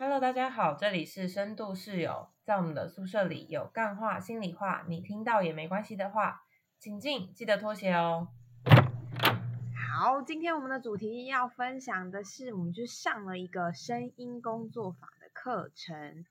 Hello，大家好，这里是深度室友，在我们的宿舍里有干话、心里话，你听到也没关系的话，请进，记得脱鞋哦。好，今天我们的主题要分享的是，我们去上了一个声音工作法的课程，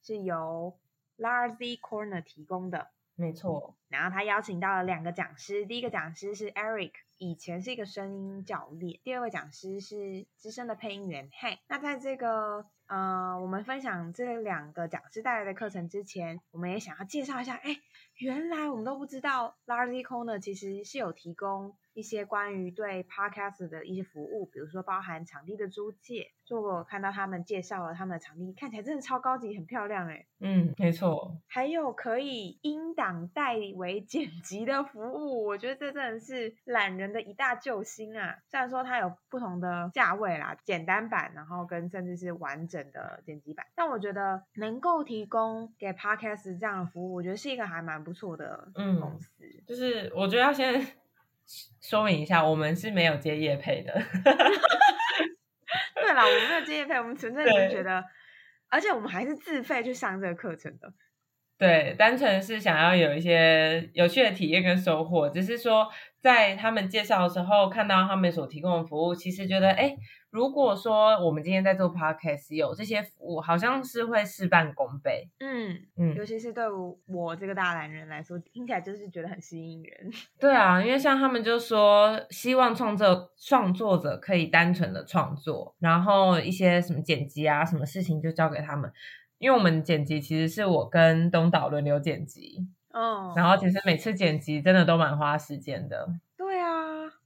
是由 Larzy Corner 提供的。没错，然后他邀请到了两个讲师，第一个讲师是 Eric，以前是一个声音教练；第二位讲师是资深的配音员 Hey。那在这个呃，我们分享这两个讲师带来的课程之前，我们也想要介绍一下，哎，原来我们都不知道 Larzy Corner 其实是有提供。一些关于对 podcast 的一些服务，比如说包含场地的租借，就我看到他们介绍了他们的场地，看起来真的超高级，很漂亮哎。嗯，没错。还有可以音档代为剪辑的服务，我觉得这真的是懒人的一大救星啊！虽然说它有不同的价位啦，简单版，然后跟甚至是完整的剪辑版，但我觉得能够提供给 podcast 这样的服务，我觉得是一个还蛮不错的公司。就是我觉得要先。说明一下，我们是没有接叶配的。对了，我们没有接叶配，我们纯粹是觉得，而且我们还是自费去上这个课程的。对，单纯是想要有一些有趣的体验跟收获，只是说在他们介绍的时候看到他们所提供的服务，其实觉得哎。如果说我们今天在做 podcast 有这些服务，好像是会事半功倍。嗯嗯，尤其是对我这个大男人来说，听起来就是觉得很吸引人。对啊，因为像他们就说，希望创作创作者可以单纯的创作，然后一些什么剪辑啊，什么事情就交给他们。因为我们剪辑其实是我跟东岛轮流剪辑，哦，然后其实每次剪辑真的都蛮花时间的。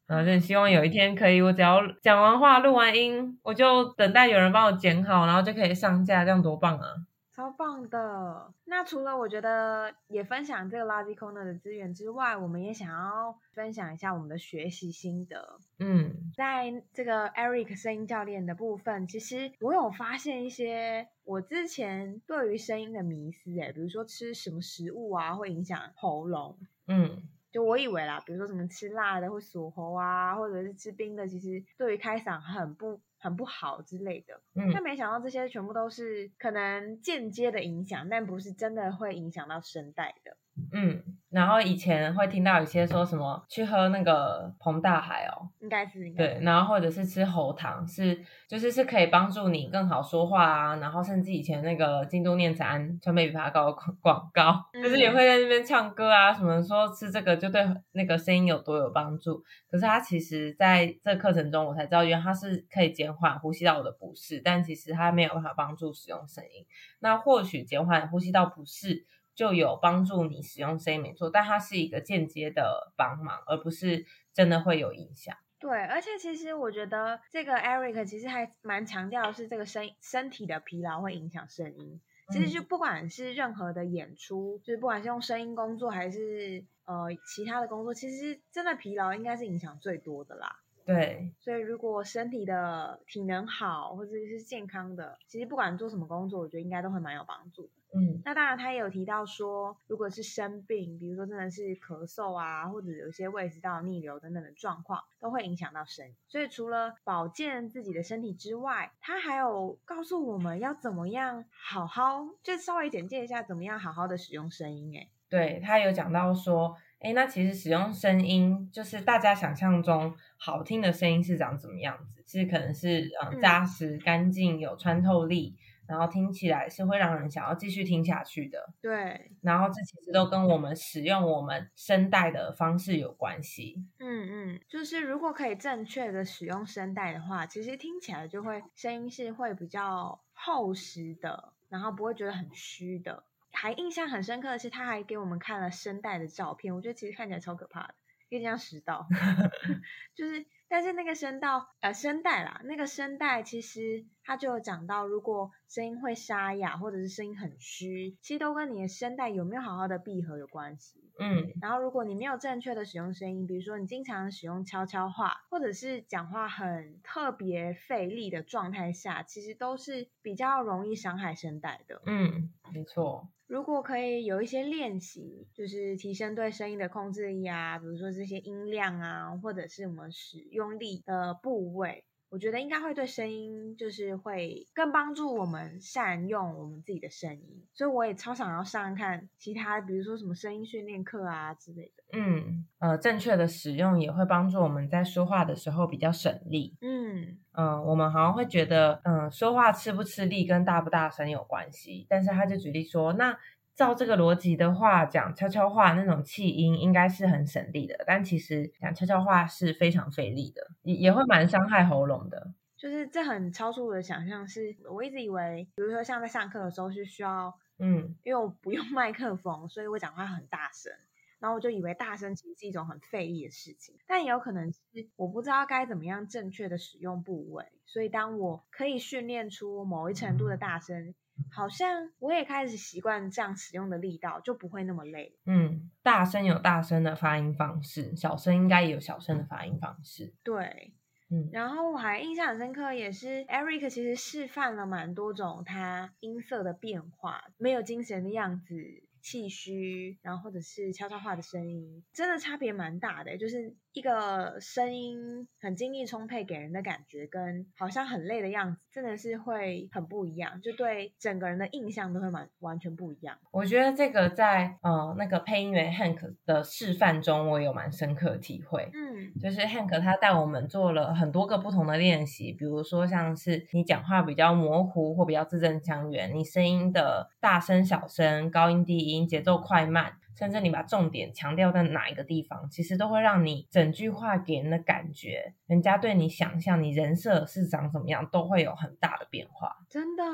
然后就希望有一天可以，我只要讲完话、录完音，我就等待有人帮我剪好，然后就可以上架，这样多棒啊！超棒的。那除了我觉得也分享这个垃圾 corner 的资源之外，我们也想要分享一下我们的学习心得。嗯，在这个 Eric 声音教练的部分，其实我有发现一些我之前对于声音的迷思，哎，比如说吃什么食物啊会影响喉咙。嗯。就我以为啦，比如说什么吃辣的会锁喉啊，或者是吃冰的，其实对于开嗓很不很不好之类的。嗯，但没想到这些全部都是可能间接的影响，但不是真的会影响到声带的。嗯，然后以前会听到有些说什么去喝那个膨大海哦，应该是对，然后或者是吃喉糖，是就是是可以帮助你更好说话啊，然后甚至以前那个京都念慈庵川贝枇杷膏广告，就是也会在那边唱歌啊，什么说吃这个就对那个声音有多有帮助。可是它其实在这课程中我才知道，原来它是可以减缓呼吸道的不适，但其实它没有办法帮助使用声音。那或许减缓呼吸道不适。就有帮助你使用声音没错，但它是一个间接的帮忙，而不是真的会有影响。对，而且其实我觉得这个 Eric 其实还蛮强调是这个身身体的疲劳会影响声音。其实就不管是任何的演出，就是不管是用声音工作还是呃其他的工作，其实真的疲劳应该是影响最多的啦。对，所以如果身体的体能好或者是健康的，其实不管做什么工作，我觉得应该都会蛮有帮助。嗯，那当然他也有提到说，如果是生病，比如说真的是咳嗽啊，或者有一些胃食道逆流等等的状况，都会影响到声音。所以除了保健自己的身体之外，他还有告诉我们要怎么样好好，就稍微简介一下怎么样好好的使用声音。哎，对他有讲到说。哎，那其实使用声音，就是大家想象中好听的声音是长怎么样子？是可能是嗯扎实、干净、有穿透力，然后听起来是会让人想要继续听下去的。对，然后这其实都跟我们使用我们声带的方式有关系。嗯嗯，就是如果可以正确的使用声带的话，其实听起来就会声音是会比较厚实的，然后不会觉得很虚的。还印象很深刻的是，他还给我们看了声带的照片，我觉得其实看起来超可怕的，有点像食道，就是，但是那个声道，呃，声带啦，那个声带其实它就有讲到，如果声音会沙哑或者是声音很虚，其实都跟你的声带有没有好好的闭合有关系。嗯，然后如果你没有正确的使用声音，比如说你经常使用悄悄话，或者是讲话很特别费力的状态下，其实都是比较容易伤害声带的。嗯，没错。如果可以有一些练习，就是提升对声音的控制力啊，比如说这些音量啊，或者是我们使用力的部位，我觉得应该会对声音就是会更帮助我们善用我们自己的声音，所以我也超想要上看其他，比如说什么声音训练课啊之类的。嗯，呃，正确的使用也会帮助我们在说话的时候比较省力。嗯，嗯，我们好像会觉得，嗯，说话吃不吃力跟大不大声有关系，但是他就举例说，那照这个逻辑的话，讲悄悄话那种气音应该是很省力的，但其实讲悄悄话是非常费力的，也也会蛮伤害喉咙的。就是这很超出我的想象，是我一直以为，比如说像在上课的时候是需要，嗯，因为我不用麦克风，所以我讲话很大声。然后我就以为大声其实是一种很费力的事情，但也有可能是我不知道该怎么样正确的使用部位，所以当我可以训练出某一程度的大声，好像我也开始习惯这样使用的力道，就不会那么累。嗯，大声有大声的发音方式，小声应该也有小声的发音方式。对，嗯然后我还印象很深刻，也是 Eric 其实示范了蛮多种他音色的变化，没有精神的样子。气虚，然后或者是悄悄话的声音，真的差别蛮大的。就是一个声音很精力充沛，给人的感觉跟好像很累的样子，真的是会很不一样，就对整个人的印象都会蛮完全不一样。我觉得这个在呃那个配音员 Hank 的示范中，我有蛮深刻的体会。嗯就是 Hank 他带我们做了很多个不同的练习，比如说像是你讲话比较模糊或比较字正腔圆，你声音的大声、小声、高音、低音、节奏快慢，甚至你把重点强调在哪一个地方，其实都会让你整句话给人的感觉，人家对你想象你人设是长怎么样，都会有很大的变化。真的，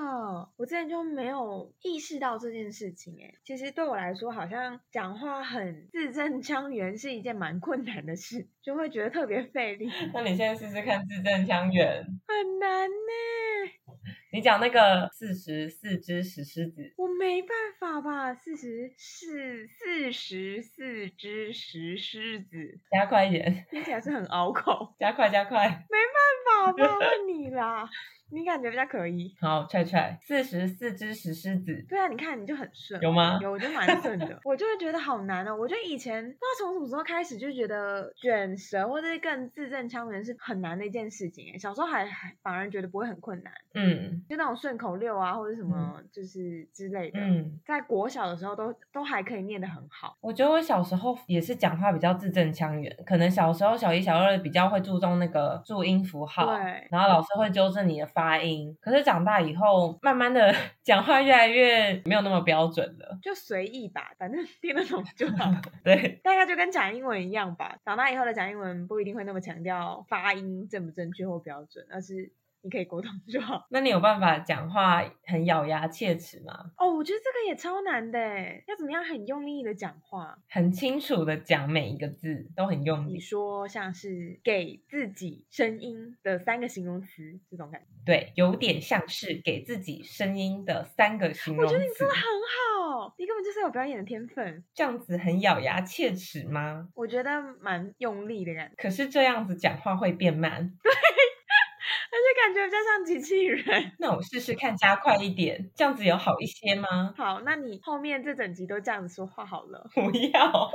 我之前就没有意识到这件事情。诶，其实对我来说，好像讲话很字正腔圆是一件蛮困难的事，就会觉得特别费力，那你现在试试看字正腔圆，很难呢。你讲那个四十四只石狮子，我没办法吧？四十四四十四只石狮子，加快一点，听起来是很拗口，加快加快。没办法吧？问你啦，你感觉比较可疑。好，踹踹，四十四只石狮子，对啊，你看你就很顺，有吗？有，我就蛮顺的。我就会觉得好难哦。我觉得以前不知道从什么时候开始就觉得卷舌或者是更字正腔圆是很难的一件事情。哎，小时候还还反而觉得不会很困难，嗯就那种顺口溜啊或者什么就是之类的，嗯，在国小的时候都都还可以念得很好。我觉得我小时候也是讲话比较字正腔圆，可能小时候小一、小二比较会注重那个注音符号，对然后老师会纠正你的发音。可是长大以后，慢慢的 讲话越来越没有那么标准了。就随意吧，反正听得懂就好。对，大概就跟讲英文一样吧。长大以后的讲英文不一定会那么强调发音正不正确或标准，而是你可以沟通就好。那你有办法讲话很咬牙切齿吗？哦，我觉得这个也超难的，要怎么样很用力的讲话？很清楚的讲每一个字，都很用力你。说像是给自己声音的三个形容词这种感觉，对，有点像是给自己声音的三个形容词我觉得你。做的很好，你根本就是有表演的天分。这样子很咬牙切齿吗？我觉得蛮用力的感觉，可是这样子讲话会变慢。而且感觉比较像机器人。那我试试看加快一点，这样子有好一些吗？好，那你后面这整集都这样子说话好了。不要，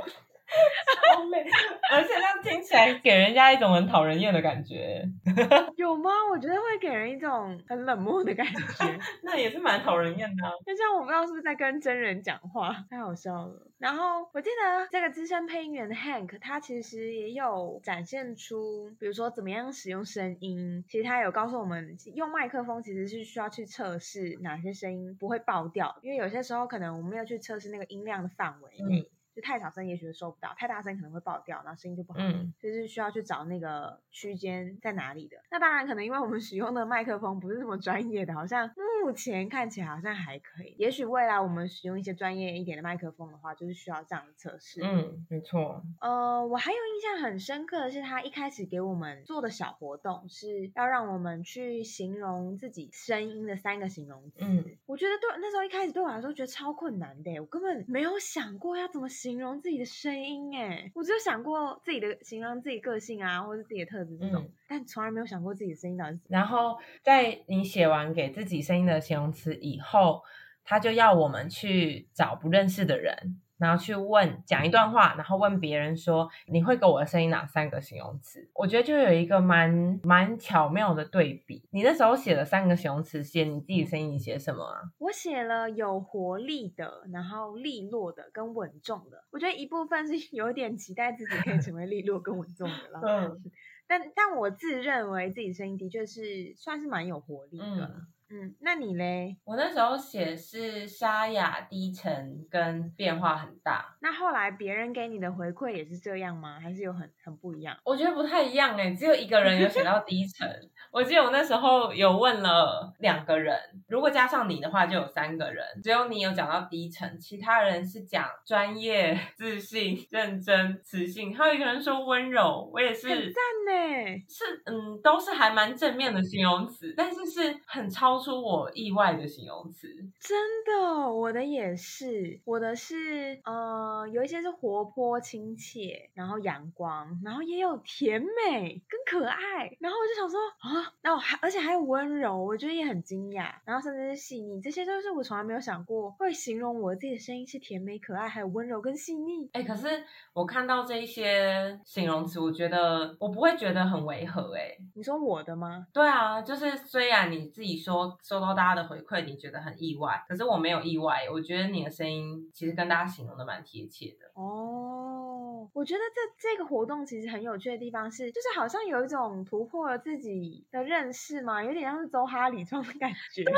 超累，而且这样听起来给人家一种很讨人厌的感觉，有吗？我觉得会给人一种很冷漠的感觉。那也是蛮讨人厌的啊、就像我不知道是不是在跟真人讲话，太好笑了。然后我记得这个资深配音员的 Hank，他其实也有展现出，比如说怎么样使用声音。其实他有告诉我们，用麦克风其实是需要去测试哪些声音不会爆掉，因为有些时候可能我们没有去测试那个音量的范围内。嗯就太小声，也许收不到；太大声可能会爆掉，然后声音就不好。嗯，就是需要去找那个区间在哪里的。那当然，可能因为我们使用的麦克风不是这么专业的，好像目前看起来好像还可以。也许未来我们使用一些专业一点的麦克风的话，就是需要这样的测试。嗯，没错，呃，我还有印象很深刻的是，他一开始给我们做的小活动是要让我们去形容自己声音的三个形容词。嗯我觉得对那时候一开始对我来说觉得超困难的，我根本没有想过要怎么形容自己的声音哎，我只有想过自己的形容自己个性啊，或者自己的特质这种，嗯但从来没有想过自己的声音到底是然后在你写完给自己声音的形容词以后，他就要我们去找不认识的人，然后去问讲一段话，然后问别人说你会给我的声音哪三个形容词？我觉得就有一个蛮蛮巧妙的对比。你那时候写了三个形容词，写你自己声音，你写什么啊？我写了有活力的，然后利落的跟稳重的。我觉得一部分是有点期待自己可以成为利落跟稳重的啦。嗯但但我自认为自己声音的确是算是蛮有活力的。嗯，嗯，那你嘞？我那时候写是沙哑、低沉跟变化很大。那后来别人给你的回馈也是这样吗？还是有很很不一样？我觉得不太一样哎，只有一个人有写到 低沉。我记得我那时候有问了两个人，如果加上你的话就有三个人，只有你有讲到低沉，其他人是讲专业、自信、认真、磁性，还有一个人说温柔。我也是很赞呢。是嗯，都是还蛮正面的形容词，但是是很超出我意外的形容词。真的，我的也是，我的是呃，有一些是活泼亲切，然后阳光，然后也有甜美跟可爱，然后我就想说啊，那我还而且还有温柔，我觉得也很惊讶，然后甚至是细腻，这些都是我从来没有想过会形容我自己的声音是甜美可爱，还有温柔跟细腻。哎、可是我看到这一些形容词，我觉得我不会觉得很违和、哎，你说我的吗？对啊，就是虽然你自己说收到大家的回馈，你觉得很意外，可是我没有意外，我觉得你的声音其实跟大家形容的蛮贴切的。哦，我觉得这这个活动其实很有趣的地方是，就是好像有一种突破了自己的认识嘛，有点像是周哈里窗的感觉。对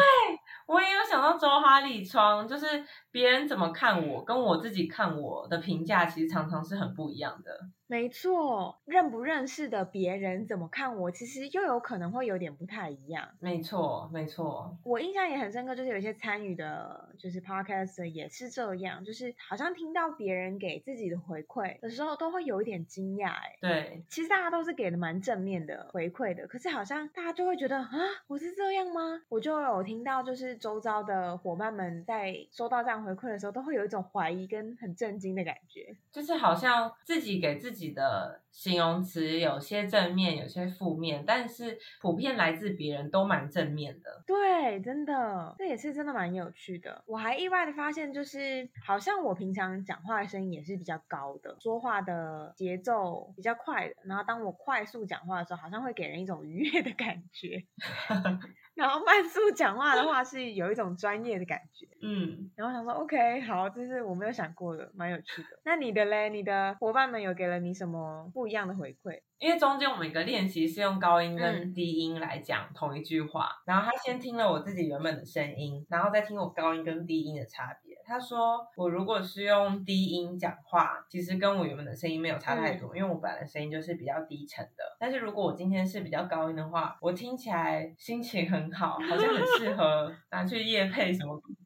我也有想到周哈里窗，就是别人怎么看我，跟我自己看我的评价，其实常常是很不一样的。没错，认不认识的别人怎么看我，其实又有可能会有点不太一样。没错，没错，我印象也很深刻，就是有一些参与的，就是 podcast 也是这样，就是好像听到别人给自己的回馈的时候，都会有一点惊讶。哎，对，其实大家都是给的蛮正面的回馈的，可是好像大家就会觉得啊，我是这样吗？我就有听到，就是周遭的伙伴们在收到这样回馈的时候，都会有一种怀疑跟很震惊的感觉。就是好像自己给自己的形容词有些正面，有些负面，但是普遍来自别人都蛮正面的。对，真的，这也是真的蛮有趣的。我还意外的发现，就是好像我平常讲话的声音也是比较高的，说话的节奏比较快的。然后当我快速讲话的时候，好像会给人一种愉悦的感觉。然后慢速讲话的话，是有一种专业的感觉。嗯，然后想说，OK，好，这是我没有想过的，蛮有趣的。那你的嘞？你的伙伴们有给了你什么不一样的回馈？因为中间我们一个练习是用高音跟嗯低音来讲同一句话，然后他先听了我自己原本的声音，然后再听我高音跟低音的差别。他说我如果是用低音讲话，其实跟我原本的声音没有差太多，因为我本来的声音就是比较低沉的。但是如果我今天是比较高音的话，我听起来心情很好，好像很适合拿去夜配什么。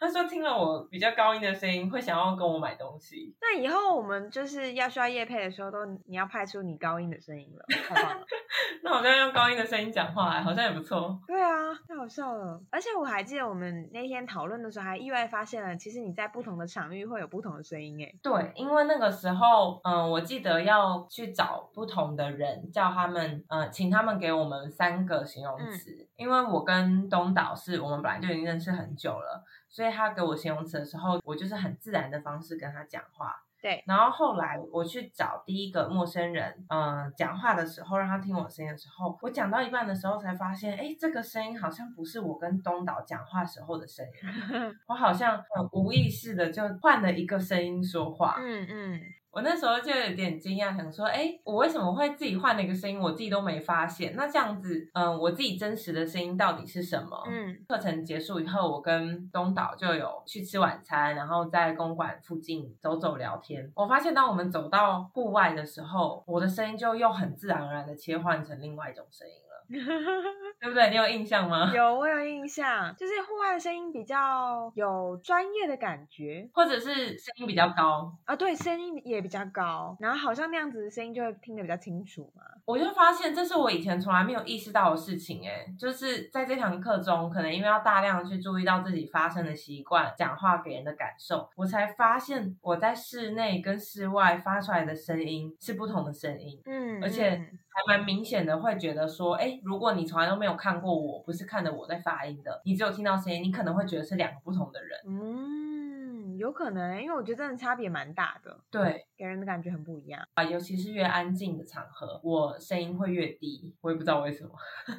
他说听了我比较高音的声音，会想要跟我买东西。那以后我们就是要需要夜配的时候，都你要派出你高音的声音了，太棒了。那我就要用高音的声音讲话，好像也不错。对啊，太好笑了。而且我还记得我们那天讨论的时候，还意外发现了，其实你在不同的场域会有不同的声音。哎，对，因为那个时候，嗯，我记得要去找不同的人，叫他们，嗯，请他们给我们三个形容词。因为我跟东岛是我们本来就已经认识很久了，所以他给我形容词的时候，我就是很自然的方式跟他讲话。对，然后后来我去找第一个陌生人，嗯、讲话的时候，让他听我声音的时候，我讲到一半的时候才发现，哎，这个声音好像不是我跟东岛讲话时候的声音，我好像很无意识的就换了一个声音说话。嗯嗯，我那时候就有点惊讶，想说，哎，我为什么会自己换了一个声音，我自己都没发现？那这样子，嗯，我自己真实的声音到底是什么？嗯，课程结束以后，我跟东岛就有去吃晚餐，然后在公馆附近走走聊天。我发现，当我们走到户外的时候，我的声音就又很自然而然的切换成另外一种声音了，对不对？你有印象吗？有我有印象，就是户外的声音比较有专业的感觉或者是声音比较高，啊，对，声音也比较高，然后好像那样子的声音就会听得比较清楚嘛。我就发现这是我以前从来没有意识到的事情，哎，就是在这堂课中，可能因为要大量地去注意到自己发声的习惯、讲话给人的感受，我才发现我在室内跟室外发出来的声音是不同的声音，嗯，而且嗯还蛮明显的，会觉得说，哎，如果你从来都没有看过我，不是看着我在发音的，你只有听到声音，你可能会觉得是两个不同的人。嗯，嗯，有可能，因为我觉得真的差别蛮大的，对给人的感觉很不一样啊，尤其是越安静的场合，我声音会越低，我也不知道为什么。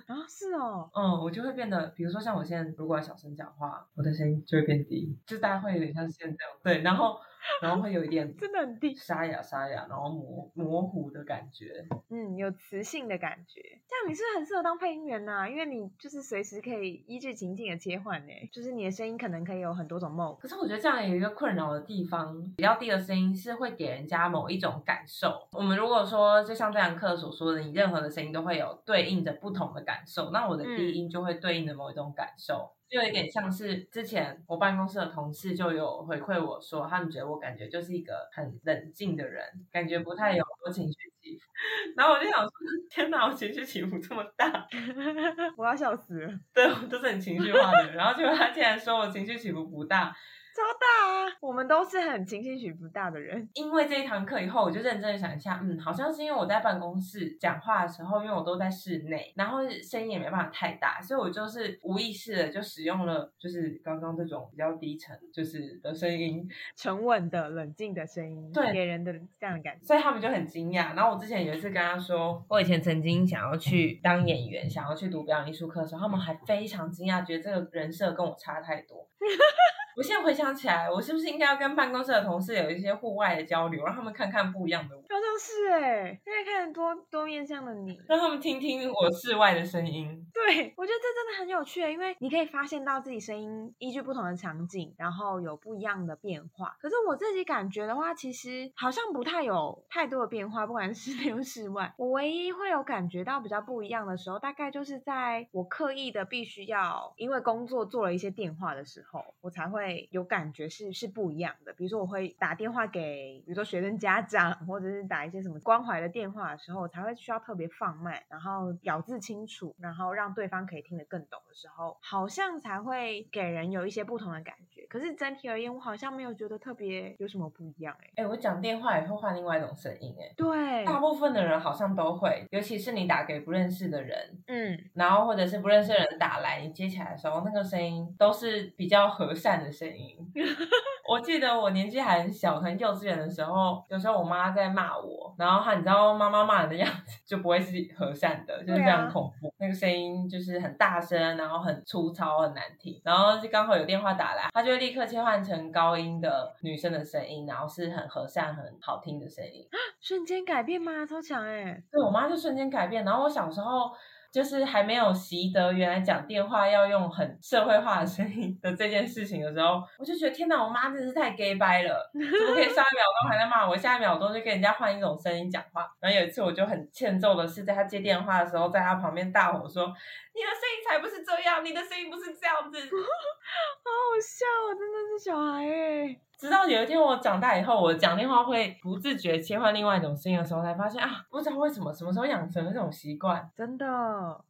啊。是哦，嗯，我就会变得，比如说像我现在如果要小声讲话，我的声音就会变低，就大家会有点像现在这样，对，然后然后会有一点 真的很低，沙哑沙哑，然后模模糊的感觉。嗯，有磁性的感觉。这样你是很适合当配音员呐、因为你就是随时可以依据情境的切换呢，就是你的声音可能可以有很多种 mode。可是我觉得这样有一个困扰的地方，比较低的声音是会给人家某一种感受。我们如果说就像这堂课所说的，你任何的声音都会有对应着不同的感受，那我的低音就会对应着某一种感受。就有点像是之前我办公室的同事就有回馈我说，他们觉得我感觉就是一个很冷静的人，感觉不太有多情绪起伏。然后我就想说，天哪，我情绪起伏这么大，我要笑死了，对我都是很情绪化的人。然后结果他竟然说我情绪起伏不大，超大啊！我们都是很情绪起伏大的人。因为这一堂课以后，我就认真的想一下，嗯，好像是因为我在办公室讲话的时候，因为我都在室内，然后声音也没办法太大，所以我就是无意识的就使用了，就是刚刚这种比较低沉就是的声音，沉稳的、冷静的声音，对给人的这样的感觉。所以他们就很惊讶。然后我之前有一次跟他说，我以前曾经想要去当演员，想要去读表演艺术课的时候，他们还非常惊讶，觉得这个人设跟我差太多。我现在回想起来，我是不是应该要跟办公室的同事有一些户外的交流，让他们看看不一样的我，好像是哎、现在看多多面向的你。让他们听听我室外的声音。对，我觉得这真的很有趣，因为你可以发现到自己声音依据不同的场景，然后有不一样的变化。可是我自己感觉的话，其实好像不太有太多的变化，不管是室内或室外。我唯一会有感觉到比较不一样的时候，大概就是在我刻意的必须要因为工作做了一些电话的时候，我才会有感觉是是不一样的。比如说我会打电话给，比如说学生家长，或者是打一些什么关怀的电话的时候，我才会需要特别放慢，然后咬字清楚，然后让对方可以听得更懂的时候，好像才会给人有一些不同的感觉。可是整体而言，我好像没有觉得特别有什么不一样、欸，哎、我讲电话也会换另外一种声音、哎，对，大部分的人好像都会，尤其是你打给不认识的人，嗯，然后或者是不认识的人打来，你接起来的时候，那个声音都是比较和善的声音。我记得我年纪还很小，可能幼稚园的时候，有时候我妈在骂我，然后她你知道妈妈骂人的样子 就不会是和善的，就是非常恐怖，那个声音就是很大声，然后很粗糙，很难听。然后就刚好有电话打来，她就会立刻切换成高音的女生的声音，然后是很和善、很好听的声音。瞬间改变吗？超强哎、对我妈就瞬间改变。然后我小时候就是还没有习得原来讲电话要用很社会化的声音的这件事情的时候，我就觉得天哪，我妈真的是太 gay 掰了，怎么可以 上一秒钟还在骂我，下一秒钟就跟人家换一种声音讲话？然后有一次我就很欠揍的是，在她接电话的时候，在她旁边大吼说：“你的声音才不是这样，你的声音不是这样子。”好好笑哦，真的是小孩哎、直到有一天我长大以后，我讲电话会不自觉切换另外一种声音的时候，才发现啊，不知道为什么，什么时候养成了这种习惯。真的，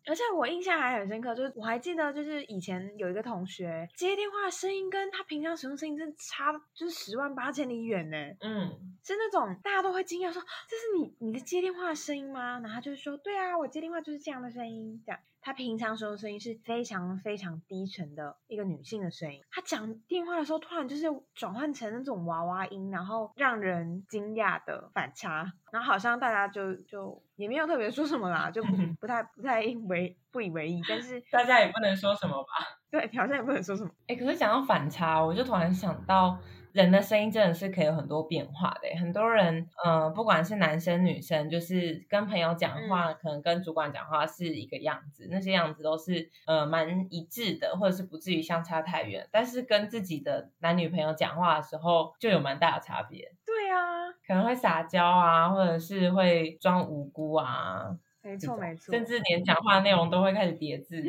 而且我印象还很深刻，就是我还记得，就是以前有一个同学接电话声音跟他平常使用声音真的差，就是十万八千里远呢。嗯，是那种大家都会惊讶说：“这是你你的接电话的声音吗？”然后他就会说：“对啊，我接电话就是这样的声音。”这样，他平常时候声音是非常非常低沉的一个女性的声音。她讲电话的时候，突然就是转换成那种娃娃音，然后让人惊讶的反差。然后好像大家就就也没有特别说什么啦，就不 不太不太为不以为意。但是 大家也不能说什么吧。对，好像也不能说什么。哎，可是讲到反差，我就突然想到，人的声音真的是可以有很多变化的。很多人，呃，不管是男生女生，就是跟朋友讲话，可能跟主管讲话是一个样子，那些样子都是呃蛮一致的，或者是不至于相差太远。但是跟自己的男女朋友讲话的时候，就有蛮大的差别，对啊，可能会撒娇啊，或者是会装无辜啊，没错没错，甚至连讲话内容都会开始叠字。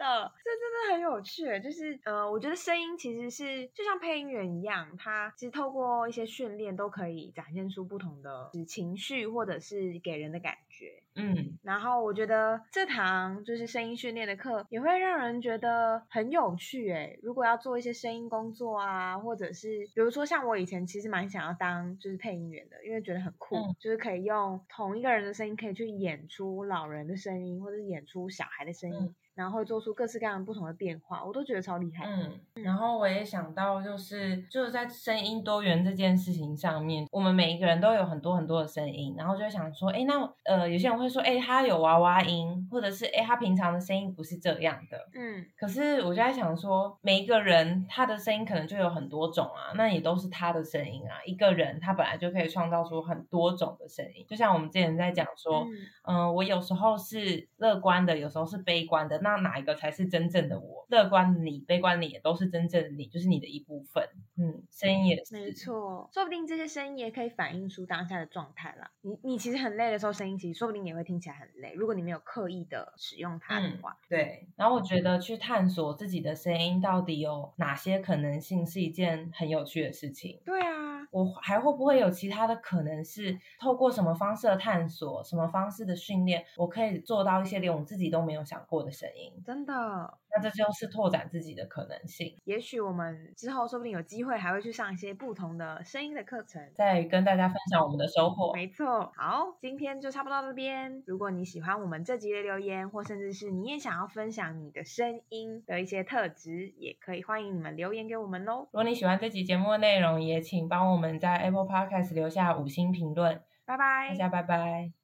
真的，这真的很有趣。就是呃，我觉得声音其实是就像配音员一样，他其实透过一些训练都可以展现出不同的情绪或者是给人的感觉。嗯，然后我觉得这堂就是声音训练的课，也会让人觉得很有趣。诶，如果要做一些声音工作啊，或者是比如说像我以前其实蛮想要当就是配音员的，因为觉得很酷，嗯就是可以用同一个人的声音可以去演出老人的声音，或者是演出小孩的声音。嗯然后会做出各式各样不同的变化，我都觉得超厉害。嗯，然后我也想到，就是就是在声音多元这件事情上面，我们每一个人都有很多很多的声音，然后就会想说，哎，那呃，有些人会说，哎，他有娃娃音，或者是哎，他平常的声音不是这样的。嗯，可是我就在想说，每一个人他的声音可能就有很多种啊，那也都是他的声音啊。一个人他本来就可以创造出很多种的声音，就像我们之前在讲说，嗯，我有时候是乐观的，有时候是悲观的，那哪一个才是真正的我？乐观的你，悲观的也都是真正的你，就是你的一部分。嗯，声音也是，没错，说不定这些声音也可以反映出当下的状态啦。你你其实很累的时候，声音其实说不定也会听起来很累。如果你没有刻意的使用它的话，对。然后我觉得去探索自己的声音到底有哪些可能性，是一件很有趣的事情。对啊，我还会不会有其他的可能是透过什么方式的探索，什么方式的训练，我可以做到一些连我自己都没有想过的声音？真的。那这就是拓展自己的可能性。也许我们之后说不定有机会还会去上一些不同的声音的课程，再跟大家分享我们的收获。没错，好，今天就差不多到这边。如果你喜欢我们这集的留言，或甚至是你也想要分享你的声音的一些特质，也可以欢迎你们留言给我们喽。如果你喜欢这集节目的内容，也请帮我们在 Apple Podcast 留下五星评论。拜拜，大家拜拜。